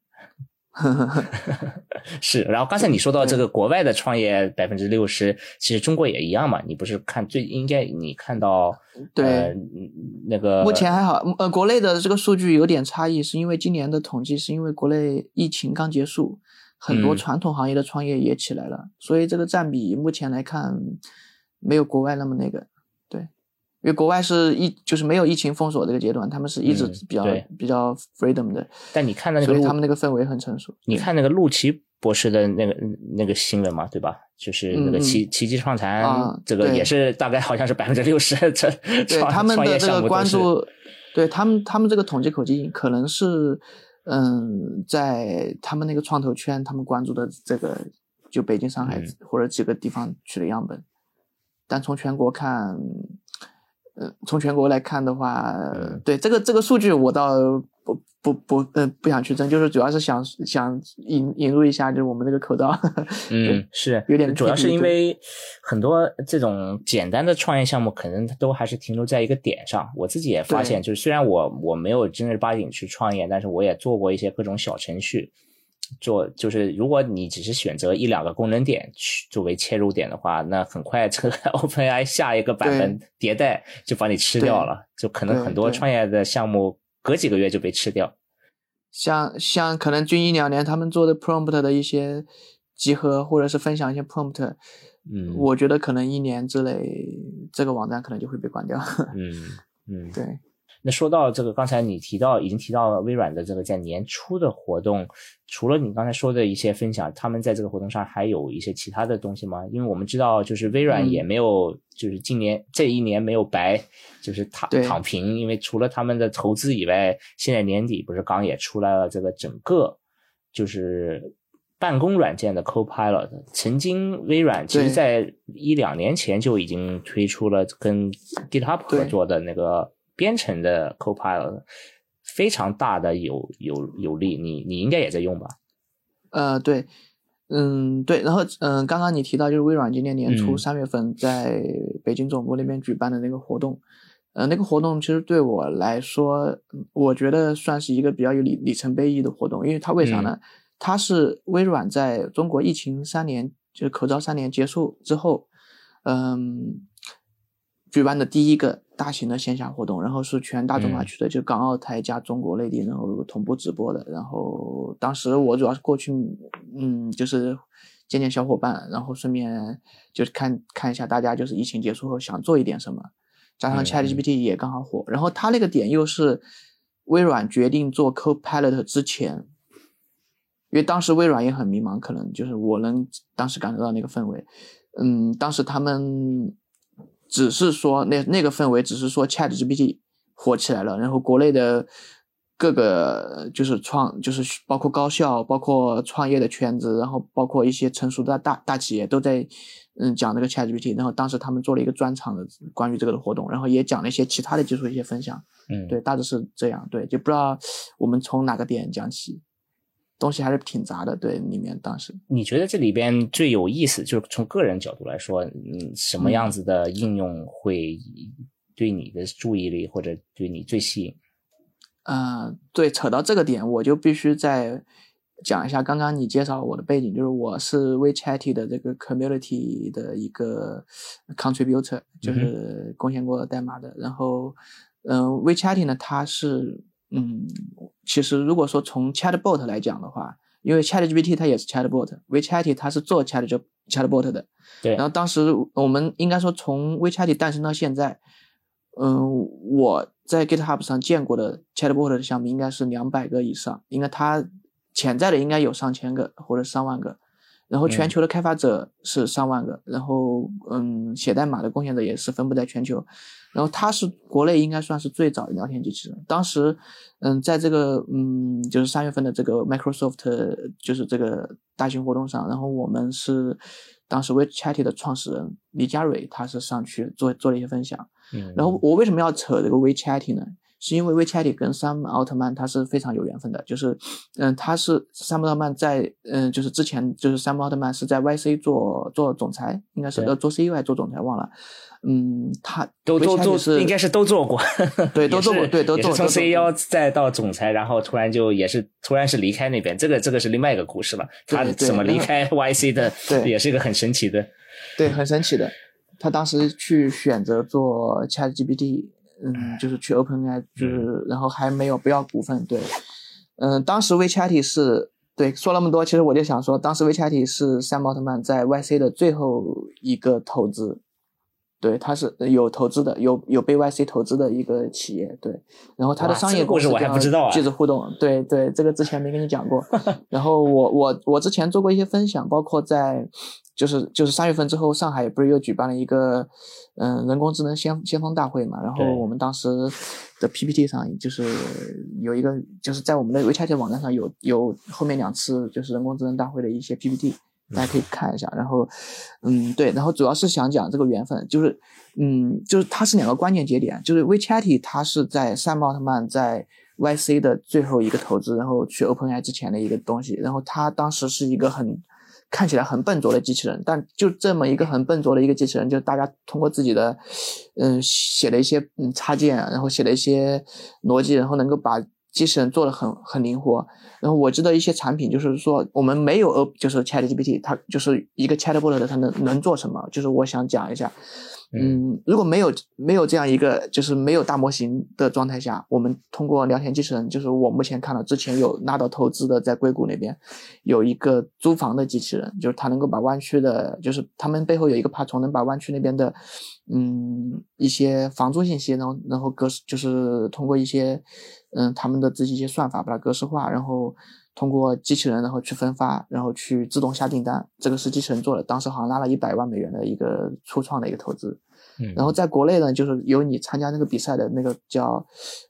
是，然后刚才你说到这个国外的创业百分之六十，其实中国也一样嘛。你不是看最应该你看到对呃那个目前还好，呃，国内的这个数据有点差异，是因为今年的统计是因为国内疫情刚结束，很多嗯传统行业的创业也起来了，所以这个占比目前来看没有国外那么那个，对，因为国外是疫就是没有疫情封锁这个阶段，他们是一直嗯比较、对比较 freedom 的，但你看的那个所以他们那个氛围很成熟。你看那个陆琪博士的那个那个新闻嘛，对吧？就是那个奇奇迹创谈，啊这个也是大概好像是百分之六十对他们的这个关注，对他们他们这个统计口径可能是，嗯，在他们那个创投圈，他们关注的这个就北京、上海嗯或者几个地方取的样本，但从全国看，呃，从全国来看的话，嗯对这个这个数据我倒不不不呃不想去争，就是主要是想想引引入一下，就是我们这个口罩，嗯，是有点主要是因为很多这种简单的创业项目，可能都还是停留在一个点上。我自己也发现，就是虽然我我没有正儿八经去创业，但是我也做过一些各种小程序。做就是，如果你只是选择一两个功能点去作为切入点的话，那很快这个 OpenAI 下一个版本迭代就把你吃掉了，就可能很多创业的项目隔几个月就被吃掉。像像可能近一两年他们做的 prompt 的一些集合或者是分享一些 prompt，嗯，我觉得可能一年之内这个网站可能就会被关掉。嗯嗯，对，那说到这个，刚才你提到已经提到了微软的这个在年初的活动，除了你刚才说的一些分享，他们在这个活动上还有一些其他的东西吗？因为我们知道，就是微软嗯也没有，就是今年这一年没有白，就是躺躺平，因为除了他们的投资以外，现在年底不是刚也出来了这个整个就是。办公软件的 Copilot，曾经微软其实在一两年前就已经推出了跟 GitHub 合作的那个编程的 Copilot，非常大的有有有利，你你应该也在用吧？呃，对，嗯，对，然后嗯，刚刚你提到就是微软今年年初嗯三月份在北京总部那边举办的那个活动，呃，那个活动其实对我来说，嗯我觉得算是一个比较有里里程碑意义的活动，因为它为啥呢？它是微软在中国疫情三年，就是口罩三年结束之后，嗯，举办的第一个大型的线下活动，然后是全大中华嗯区的，就港澳台加中国内地，然后同步直播的。然后当时我主要是过去，嗯，就是见见小伙伴，然后顺便就是看看一下大家就是疫情结束后想做一点什么，加上嗯 ChatGPT 也刚好火，然后它那个点又是微软决定做 Copilot 之前。因为当时微软也很迷茫，可能就是我能当时感受到那个氛围，嗯，当时他们只是说那那个氛围，只是说 ChatGPT 火起来了，然后国内的各个就是创，就是包括高校，包括创业的圈子，然后包括一些成熟的大大企业都在嗯讲这个 ChatGPT，然后当时他们做了一个专场的关于这个的活动，然后也讲了一些其他的技术一些分享，嗯，对，大致是这样，对，就不知道我们从哪个点讲起。东西还是挺杂的，对，里面当时，你觉得这里边最有意思，就是从个人角度来说，嗯，什么样子的应用会对你的注意力或者对你最吸引？呃，对，扯到这个点，我就必须再讲一下刚刚你介绍我的背景，就是我是 WeChat 的这个 community 的一个 contributor，就是贡献过代码的。然后，嗯、w e c h a t 呢，它是，嗯，其实如果说从 chatbot 来讲的话，因为 ChatGPT 它也是 chatbot，WeChat 它是做 chat chatbot 的。对然后当时我们应该说从 WeChat 诞生到现在，嗯，我在 GitHub 上见过的 Chatbot 的项目应该是两百个以上，应该它潜在的应该有上千个或者上万个，然后全球的开发者是上万个，然后嗯，写代码的贡献者也是分布在全球，然后它是国内应该算是最早的聊天机器人。当时，嗯，在这个嗯，就是三月份的这个 Microsoft 就是这个大型活动上，然后我们是当时 WeChat 的创始人李佳蕊，他是上去做做了一些分享。嗯，然后我为什么要扯这个 WeChat 呢？是因为 WeChat 跟山姆奥特曼他是非常有缘分的，就是，嗯，他是山姆奥特曼在，嗯，就是之前就是山姆奥特曼是在 YC 做做总裁，应该是对呃做 CEO 还是做总裁忘了，嗯，他都都做，是应该是都做过，对 都做过对都做都做 CEO 再到总裁，然后突然就也是突然是离开那边，这个这个是另外一个故事了。他怎么离开 YC 的，对也是一个很神奇的。对，很神奇的。他当时去选择做 ChatGPT，嗯，就是去 OpenAI，就是然后还没有不要股份，对，嗯，当时 WeChat 是对说那么多，其实我就想说，当时 WeChat 是山姆奥特曼在 YC 的最后一个投资，对，他是有投资的，有有被 YC 投资的一个企业，对，然后他的商业故事我还不知道啊记者互动，对对，这个之前没跟你讲过。然后我我我之前做过一些分享，包括在就是就是三月份之后，上海不是又举办了一个嗯、人工智能先先锋大会嘛？然后我们当时的 PPT 上就是有一个就是在我们的 WeChat 网站上有有后面两次就是人工智能大会的一些 PPT。大家可以 看一下，然后，嗯，对，然后主要是想讲这个缘分，就是，嗯，就是它是两个关键节点，就是 WeChat 它是在山姆奥特曼在 YC 的最后一个投资，然后去 OpenAI 之前的一个东西，然后它当时是一个很看起来很笨拙的机器人，但就这么一个很笨拙的一个机器人，就大家通过自己的，嗯，写了一些嗯插件，然后写了一些逻辑，然后能够把机器人做的很很灵活。然后我知道一些产品，就是说我们没有呃，就是 ChatGPT，它就是一个 Chatbot 的，它能能做什么？就是我想讲一下，嗯，如果没有没有这样一个就是没有大模型的状态下，我们通过聊天机器人，就是我目前看到之前有拿到投资的，在硅谷那边有一个租房的机器人，就是它能够把湾区的，就是他们背后有一个爬虫，能把湾区那边的，嗯，一些房租信息，然后然后格式，就是通过一些，嗯，他们的自己一些算法把它格式化，然后通过机器人然后去分发，然后去自动下订单，这个是机器人做的，当时好像拉了一百万美元的一个初创的一个投资。嗯，然后在国内呢，就是有你参加那个比赛的那个叫，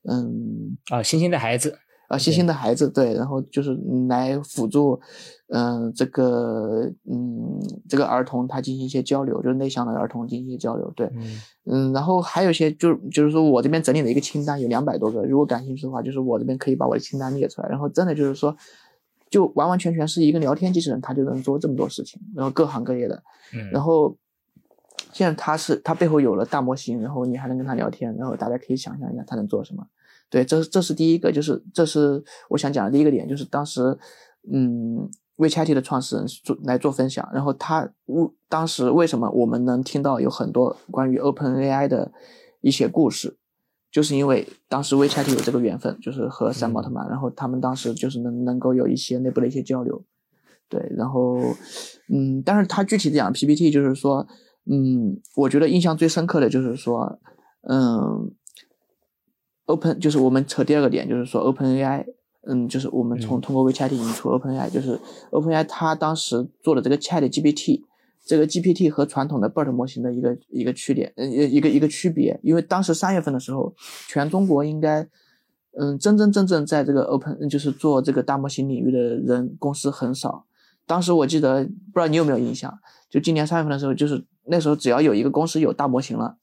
嗯，啊，星星的孩子，啊，星星的孩子，对，然后就是来辅助，嗯、这个，嗯，这个儿童他进行一些交流，就是内向的儿童进行一些交流，对，嗯嗯，然后还有一些就就是说我这边整理了一个清单，有两百多个，如果感兴趣的话，就是我这边可以把我的清单列出来，然后真的就是说，就完完全全是一个聊天机器人，它就能做这么多事情，然后各行各业的，嗯，然后现在它是它背后有了大模型，然后你还能跟它聊天，然后大家可以想象一下它能做什么。对，这是这是第一个，就是这是我想讲的第一个点，就是当时嗯，WeChat 的创始人做来做分享，然后他为当时为什么我们能听到有很多关于 OpenAI 的一些故事，就是因为当时 WeChat 有这个缘分，就是和山奥特曼，然后他们当时就是能能够有一些内部的一些交流，对，然后嗯，但是他具体讲 PPT 就是说，嗯，我觉得印象最深刻的就是说，嗯，Open 就是我们扯第二个点，就是说 OpenAI。嗯，就是我们从嗯通过 WeChat 引出 OpenAI，就是 OpenAI 它当时做的这个 Chat GPT，这个 GPT 和传统的 BERT 模型的一个一个区别，呃，一个一个区别。因为当时三月份的时候，全中国应该，嗯，真真正正在这个 Open 就是做这个大模型领域的人公司很少。当时我记得，不知道你有没有印象，就今年三月份的时候，就是那时候只要有一个公司有大模型了，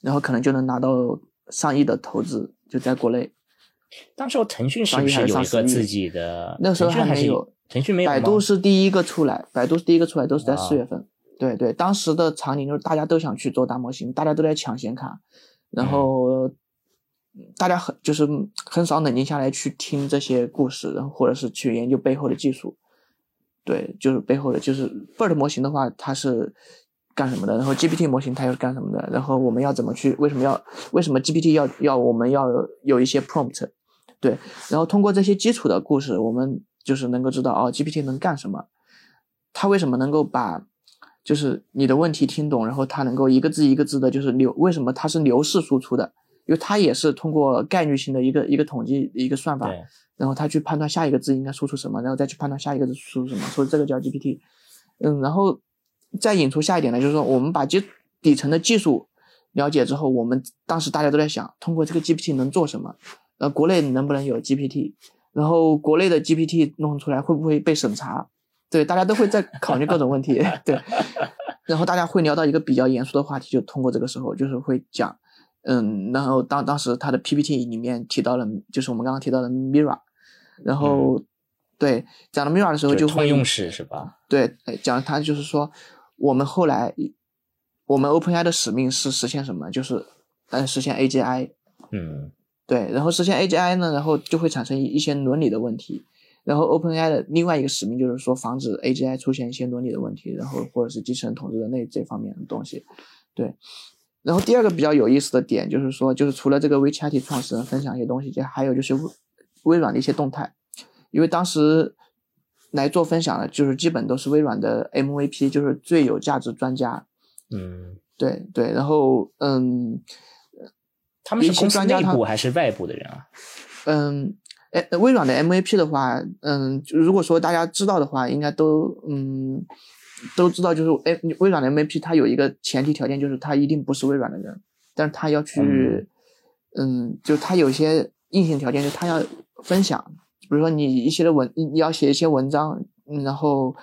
然后可能就能拿到上亿的投资，就在国内。当时候腾讯是不上亿还有一个自己的？那时候还没有，腾讯没有。百度是第一个出来，百度是第一个出来，都是在啊四月份。对对，当时的场景就是大家都想去做大模型，大家都在抢显卡，然嗯后大家很就是很少冷静下来去听这些故事，然后或者是去研究背后的技术。对，就是背后的就是 BERT 模型的话，它是干什么的？然后 GPT 模型它又是干什么的？然后我们要怎么去？为什么要为什么 GPT 要要我们要有一些 prompt？对，然后通过这些基础的故事，我们就是能够知道哦，GPT 能干什么，它为什么能够把就是你的问题听懂，然后它能够一个字一个字的，就是流为什么它是流式输出的？因为它也是通过概率性的一个一个统计一个算法，然后它去判断下一个字应该输出什么，然后再去判断下一个字输出什么，所以这个叫 GPT。嗯，然后再引出下一点呢，就是说我们把基底层的技术了解之后，我们当时大家都在想，通过这个 GPT 能做什么？呃，国内能不能有 GPT？然后国内的 GPT 弄出来会不会被审查？对，大家都会在考虑各种问题。对，然后大家会聊到一个比较严肃的话题，就通过这个时候就是会讲，嗯，然后当当时他的 PPT 里面提到了，就是我们刚刚提到的 Mira，然后、对讲到 Mira 的时候嗯就通用式是吧？对，哎讲他就是说，我们后来我们 OpenAI 的使命是实现什么？就是呃实现 AGI。嗯对，然后实现 AGI 呢，然后就会产生一一些伦理的问题。然后 OpenAI 的另外一个使命就是说，防止 AGI 出现一些伦理的问题，然后或者是机器人统治人类这方面的东西。对，然后第二个比较有意思的点就是说，就是除了这个 WeChat 创始人分享一些东西，就还有就是微微软的一些动态，因为当时来做分享的，就是基本都是微软的 MVP，就是最有价值专家。嗯，对对，然后嗯他们是公司内专家他部还是外部的人啊？嗯，哎，微软的 MVP 的话，嗯，就如果说大家知道的话，应该都嗯都知道，就是哎，微软的 MVP 它有一个前提条件，就是他一定不是微软的人，但是他要去，嗯，就他有些硬性条件，就他要分享，比如说你一些的文，你你要写一些文章，嗯然后。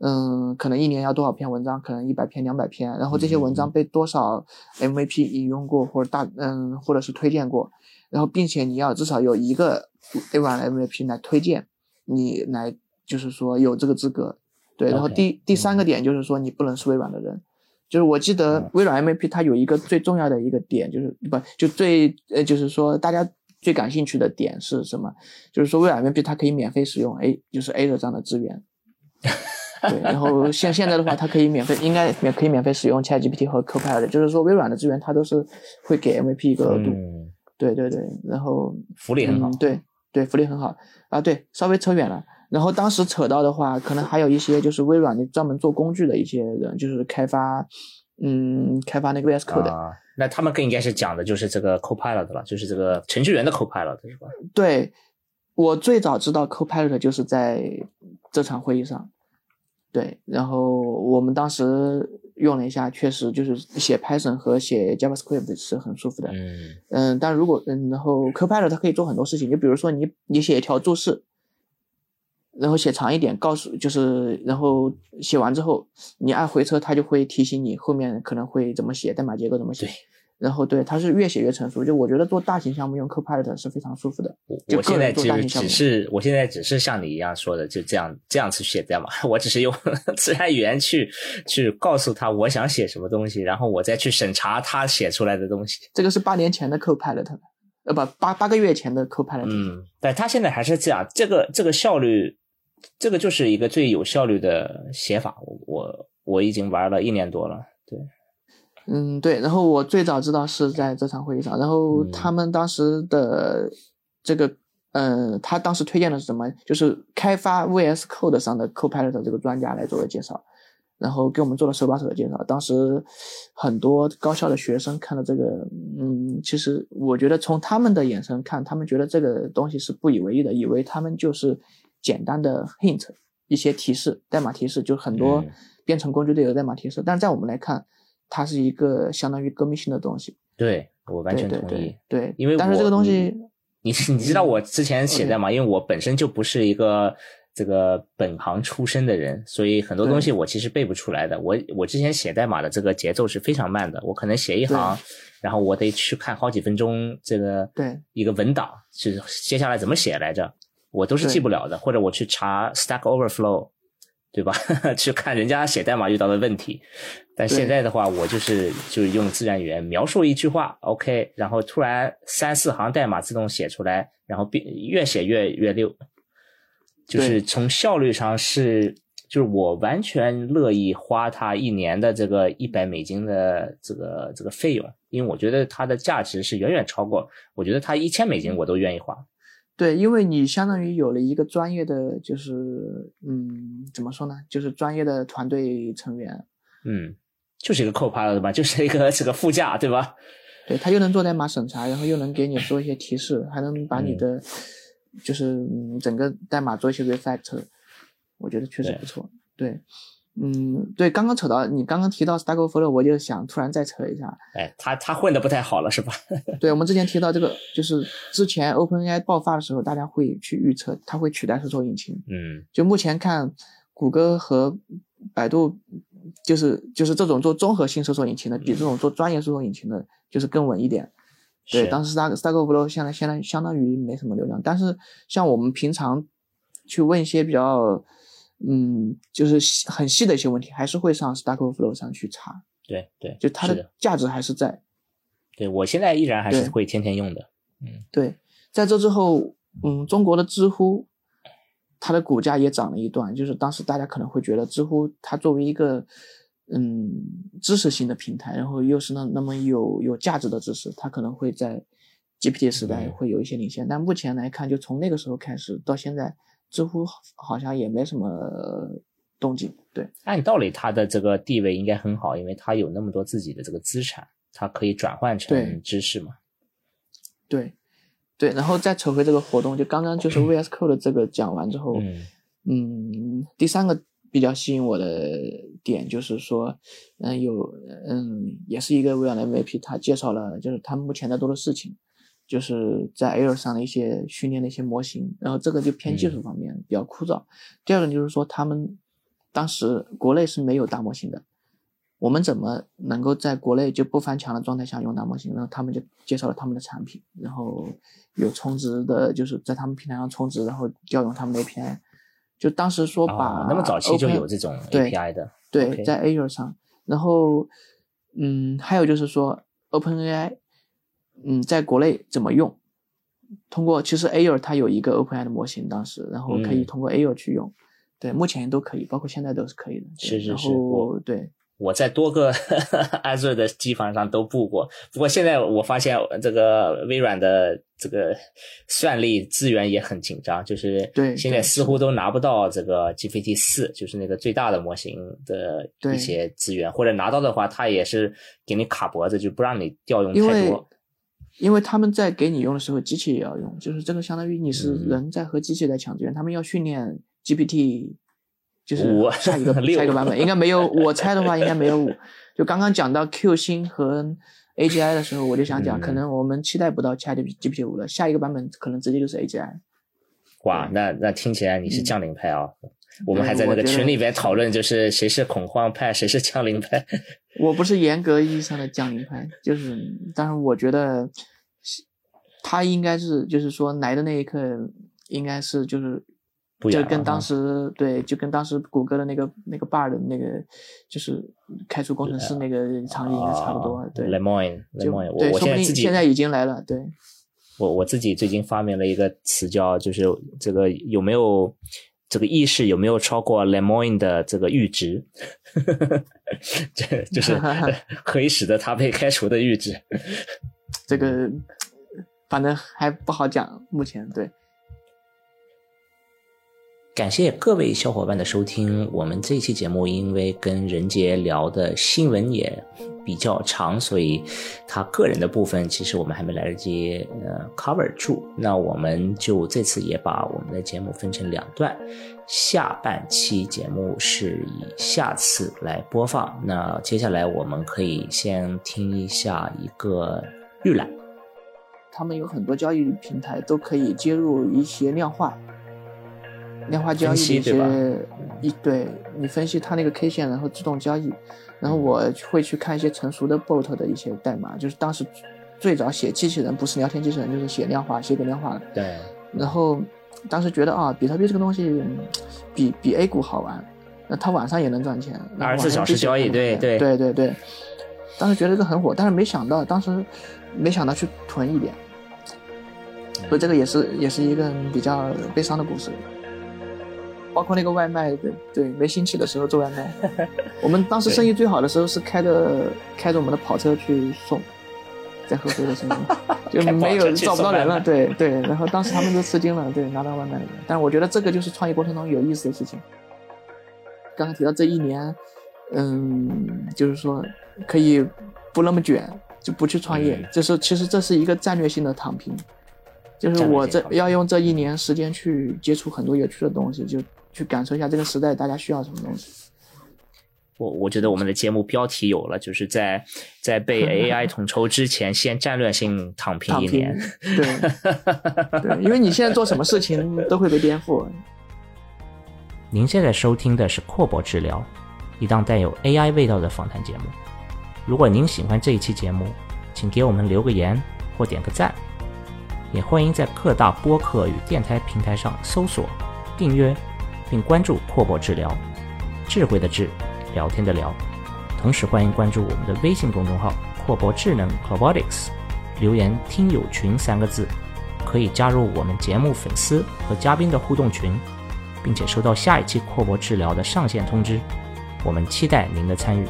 嗯，可能一年要多少篇文章？可能一百篇、两百篇。然后这些文章被多少 MVP 引用过，或者大嗯，或者是推荐过。然后，并且你要至少有一个微软的 MVP 来推荐你来，就是说有这个资格。对，然后第第三个点就是说你不能是微软的人。就是我记得微软 MVP 它有一个最重要的一个点，就是不就最呃，就是说大家最感兴趣的点是什么？就是说微软 MVP 它可以免费使用 A，就是 A 的这样的资源。对，然后像现在的话，它可以免费，应该免可以免费使用 ChatGPT 和 Copilot，就是说微软的资源它都是会给 MVP 一个额度。嗯，对对对，然后福利很好嗯。对对，福利很好啊。对，稍微扯远了。然后当时扯到的话，可能还有一些就是微软的专门做工具的一些人，就是开发，嗯，开发那个 VS Code 那他们更应该是讲的就是这个 Copilot 了，就是这个程序员的 Copilot 是吧？对，我最早知道 Copilot 就是在这场会议上。对，然后我们当时用了一下，确实就是写 Python 和写 JavaScript 是很舒服的。嗯嗯，但如果嗯，然后 Copilot 它可以做很多事情，就比如说你你写一条注释，然后写长一点，告诉就是然后写完之后，你按回车，它就会提醒你后面可能会怎么写，代码结构怎么写对。然后对，它是越写越成熟。就我觉得做大型项目用 Copilot 是非常舒服的。我我现在就人做大型项目只是，我现在只是像你一样说的，就这样这样去写代码。我只是用 自然语言去去告诉他我想写什么东西，然后我再去审查他写出来的东西。这个是八年前的 Copilot，呃不八八个月前的 Copilot。嗯，但他现在还是这样，这个这个效率，这个就是一个最有效率的写法。我我我已经玩了一年多了，对，嗯，对。然后我最早知道是在这场会议上，然后嗯他们当时的这个，呃，他当时推荐的是什么？就是开发 VS Code 上的 Copilot 这个专家来做的介绍，然后给我们做了手把手的介绍。当时很多高校的学生看到这个，嗯，其实我觉得从他们的眼神看，他们觉得这个东西是不以为意的，以为他们就是简单的 hint 一些提示，代码提示，就很多嗯编程工具都有代码提示，但是在我们来看，它是一个相当于革命性的东西。对我完全同意。对对，因为但是这个东西，你你知道我之前写代码，因为我本身就不是一个这个本行出身的人，所以很多东西我其实背不出来的。我我之前写代码的这个节奏是非常慢的，我可能写一行，然后我得去看好几分钟这个对一个文档是接下来怎么写来着，我都是记不了的，或者我去查 Stack Overflow。对吧？去看人家写代码遇到的问题，但现在的话，我就是就是用自然语言描述一句话，OK，然后突然三四行代码自动写出来，然后变越写越越溜，就是从效率上是，就是我完全乐意花他一年的这个一百美金的这个这个费用，因为我觉得它的价值是远远超过，我觉得它一千美金我都愿意花。对，因为你相当于有了一个专业的，就是嗯，怎么说呢，就是专业的团队成员，嗯，就是一个 Copilot 吧，就是一个这个副驾，对吧？对他又能做代码审查，然后又能给你做一些提示，还能把你嗯的、就是嗯整个代码做一些 refactor，我觉得确实不错。对，嗯，对，刚刚扯到你刚刚提到 Stack Overflow，我就想突然再扯一下，哎，他他混的不太好了，是吧？对，我们之前提到这个，就是之前 OpenAI 爆发的时候，大家会去预测它会取代搜索引擎。嗯就目前看，谷歌和百度，就是就是这种做综合性搜索引擎的，比这种做专业搜索引擎的，就是更稳一点。对，当时 Stack Stack Overflow 现在现在相当于没什么流量，但是像我们平常去问一些比较，嗯，就是细很细的一些问题，还是会上 Stack Overflow 上去查，对对，就它的，价值还是在。对我现在依然还是会天天用的。嗯对，在这之后，嗯，中国的知乎，它的股价也涨了一段。就是当时大家可能会觉得，知乎它作为一个嗯知识型的平台，然后又是那那么有有价值的知识，它可能会在 GPT 时代嗯会有一些领先。但目前来看，就从那个时候开始到现在，知乎好像也没什么动静。对，按道理，他的这个地位应该很好，因为他有那么多自己的这个资产，他可以转换成知识嘛。对，对，然后再扯回这个活动，就刚刚就是 VS Code 这个讲完之后，嗯嗯，第三个比较吸引我的点就是说，嗯，有嗯，也是一个微软的 MVP，他介绍了就是他目前在做的事情，就是在 Air 上的一些训练的一些模型，然后这个就偏技术方面比较枯燥。第二个就是说，他们当时国内是没有大模型的。我们怎么能够在国内就不翻墙的状态下用大模型？然后他们就介绍了他们的产品，然后有充值的，就是在他们平台上充值，然后调用他们的 API。就当时说把、哦，那么早期就有这种对 API 的。对在 Azure 上，然后嗯，还有就是说 OpenAI，嗯，在国内怎么用？通过其实 Azure 它有一个 OpenAI 的模型，当时然后可以嗯通过 Azure 去用，对，目前都可以，包括现在都是可以的。是是是我对我在多个 Azure 的机房上都布过，不过现在我发现这个微软的这个算力资源也很紧张，就是对现在似乎都拿不到这个 GPT 四，就是那个最大的模型的一些资源，或者拿到的话，它也是给你卡脖子，就不让你调用太多。因为他们在给你用的时候，机器也要用，就是这个相当于你是嗯人在和机器在抢资源，他们要训练 GPT，就是五下一个 下一个版本，应该没有，我猜的话应该没有五。就刚刚讲到 Q 星和 AGI 的时候，我就想讲，嗯可能我们期待不到 Chat GPT 五了，下一个版本可能直接就是 AGI。哇，那那听起来你是降临派啊！我们还在那个群里边讨论，就是谁是恐慌派，谁是降临派。我不是严格意义上的降临派，就是，但是我觉得他应该是，就是说来的那一刻，应该是就是。就跟当时对，就跟当时谷歌的那个那个 bar 的那个，就是开除工程师那个场景应该差不多。对 l e m o i n l e 就 m o i n 对，我我说不定现在自己现在已经来了。对，我我自己最近发明了一个词叫，就是这个有没有这个意识有没有超过 Lemoine 的这个阈值？这就是可以使得他被开除的阈值。这个反正还不好讲，目前对。感谢各位小伙伴的收听。我们这期节目因为跟任杰聊的新闻也比较长，所以他个人的部分其实我们还没来得及呃 cover 住。那我们就这次也把我们的节目分成两段，下半期节目是以下次来播放。那接下来我们可以先听一下一个预览。他们有很多交易平台都可以接入一些量化、量化交易的一些一对你分析它那个 K 线，然后自动交易。然后我会去看一些成熟的 bot 的一些代码，就是当时最早写机器人不是聊天机器人，就是写量化，写给量化的。对，然后当时觉得啊，比特币这个东西嗯比比 A 股好玩，那它晚上也能赚钱，然后24晚上小时交易对对对对对。当时觉得这个很火，但是没想到当时没想到去囤一点，所以这个也是也是一个比较悲伤的故事。包括那个外卖，对对，没兴起的时候做外卖，我们当时生意最好的时候是开着开着我们的跑车去送，在合肥的时候。就没有找不到人了，对对，然后当时他们都吃惊了，对，拿到外卖了。但是我觉得这个就是创业过程中有意思的事情。刚才提到这一年，嗯，就是说可以不那么卷，就不去创业，嗯。就是其实这是一个战略性的躺平，就是我这要用这一年时间去接触很多有趣的东西，就去感受一下这个时代大家需要什么东西。我我觉得我们的节目标题有了，就是在在被 AI 统筹之前，先战略性躺平一年。，对 对，因为你现在做什么事情都会被颠覆。您现在收听的是阔博治疗，一档带有 AI 味道的访谈节目。如果您喜欢这一期节目，请给我们留个言或点个赞，也欢迎在各大播客与电台平台上搜索、订阅并关注阔博治疗，智慧的智，聊天的聊。同时欢迎关注我们的微信公众号“阔博智能 Robotics”，留言“听友群”三个字，可以加入我们节目粉丝和嘉宾的互动群。并且收到下一期阔博治疗的上线通知。我们期待您的参与。